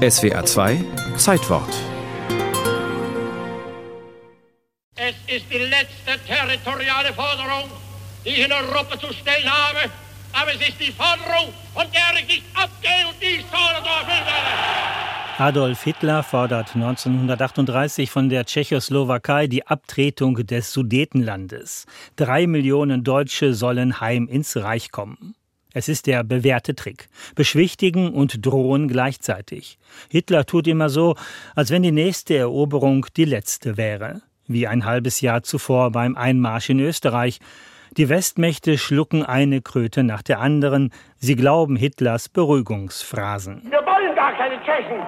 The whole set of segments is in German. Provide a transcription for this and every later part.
SWA 2 Zeitwort. Es ist die letzte territoriale Forderung, die ich in Europa zu stellen habe. Aber es ist die Forderung, von der ich nicht abgehe und die soll erfüllt werden. Adolf Hitler fordert 1938 von der Tschechoslowakei die Abtretung des Sudetenlandes. Drei Millionen Deutsche sollen heim ins Reich kommen. Es ist der bewährte Trick. Beschwichtigen und drohen gleichzeitig. Hitler tut immer so, als wenn die nächste Eroberung die letzte wäre. Wie ein halbes Jahr zuvor beim Einmarsch in Österreich. Die Westmächte schlucken eine Kröte nach der anderen. Sie glauben Hitlers Beruhigungsphrasen. Wir wollen gar keine Tschechen.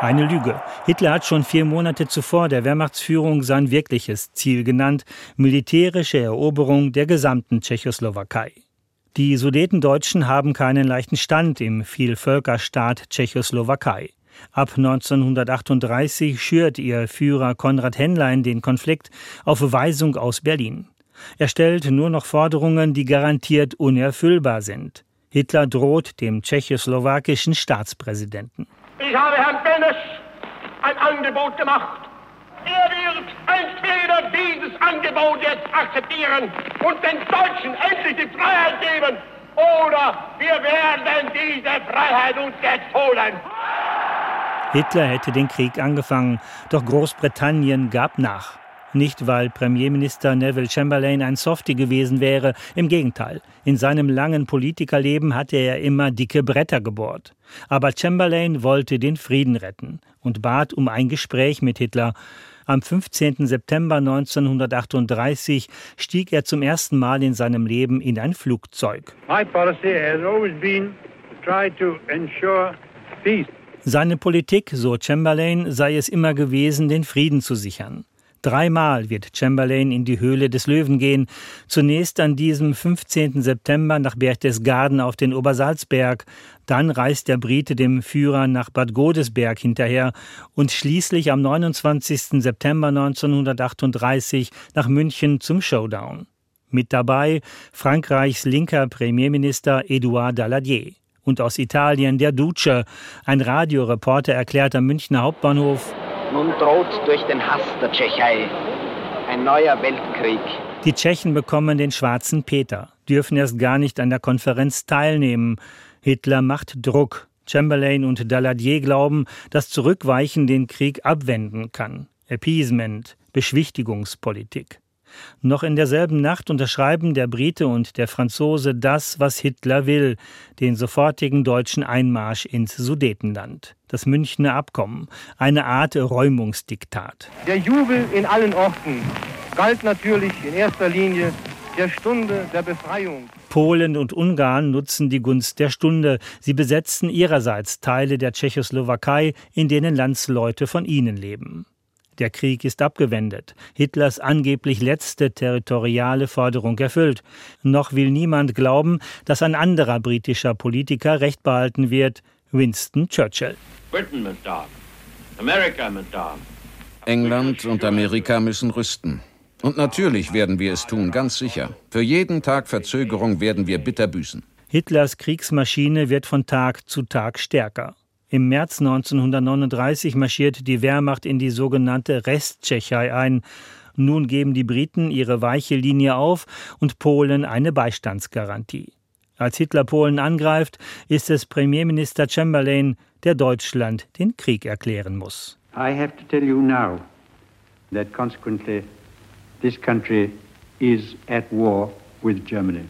Eine Lüge. Hitler hat schon vier Monate zuvor der Wehrmachtsführung sein wirkliches Ziel genannt, militärische Eroberung der gesamten Tschechoslowakei. Die Sudetendeutschen haben keinen leichten Stand im Vielvölkerstaat Tschechoslowakei. Ab 1938 schürt ihr Führer Konrad Henlein den Konflikt auf Weisung aus Berlin. Er stellt nur noch Forderungen, die garantiert unerfüllbar sind. Hitler droht dem tschechoslowakischen Staatspräsidenten. Ich habe Herrn Benes ein Angebot gemacht. Er wird entweder dieses Angebot jetzt akzeptieren und den Deutschen endlich die Freiheit geben, oder wir werden diese Freiheit uns jetzt holen. Hitler hätte den Krieg angefangen, doch Großbritannien gab nach. Nicht, weil Premierminister Neville Chamberlain ein Softie gewesen wäre, im Gegenteil. In seinem langen Politikerleben hatte er immer dicke Bretter gebohrt. Aber Chamberlain wollte den Frieden retten und bat um ein Gespräch mit Hitler. Am 15. September 1938 stieg er zum ersten Mal in seinem Leben in ein Flugzeug. Seine Politik, so Chamberlain, sei es immer gewesen, den Frieden zu sichern. Dreimal wird Chamberlain in die Höhle des Löwen gehen. Zunächst an diesem 15. September nach Berchtesgaden auf den Obersalzberg. Dann reist der Brite dem Führer nach Bad Godesberg hinterher und schließlich am 29. September 1938 nach München zum Showdown. Mit dabei Frankreichs linker Premierminister Edouard Daladier. Und aus Italien der Duce. Ein Radioreporter erklärt am Münchner Hauptbahnhof, nun droht durch den Hass der Tschechei ein neuer Weltkrieg. Die Tschechen bekommen den schwarzen Peter, dürfen erst gar nicht an der Konferenz teilnehmen. Hitler macht Druck. Chamberlain und Daladier glauben, dass Zurückweichen den Krieg abwenden kann. Appeasement, Beschwichtigungspolitik. Noch in derselben Nacht unterschreiben der Brite und der Franzose das, was Hitler will, den sofortigen deutschen Einmarsch ins Sudetenland. Das Münchner Abkommen, eine Art Räumungsdiktat. Der Jubel in allen Orten galt natürlich in erster Linie der Stunde der Befreiung. Polen und Ungarn nutzen die Gunst der Stunde. Sie besetzen ihrerseits Teile der Tschechoslowakei, in denen Landsleute von ihnen leben. Der Krieg ist abgewendet, Hitlers angeblich letzte territoriale Forderung erfüllt. Noch will niemand glauben, dass ein anderer britischer Politiker Recht behalten wird, Winston Churchill. England und Amerika müssen rüsten. Und natürlich werden wir es tun, ganz sicher. Für jeden Tag Verzögerung werden wir bitter büßen. Hitlers Kriegsmaschine wird von Tag zu Tag stärker. Im März 1939 marschiert die Wehrmacht in die sogenannte Resttschechei ein. Nun geben die Briten ihre weiche Linie auf und Polen eine Beistandsgarantie. Als Hitler Polen angreift, ist es Premierminister Chamberlain, der Deutschland den Krieg erklären muss. I have to tell you now that consequently this country is at war with Germany.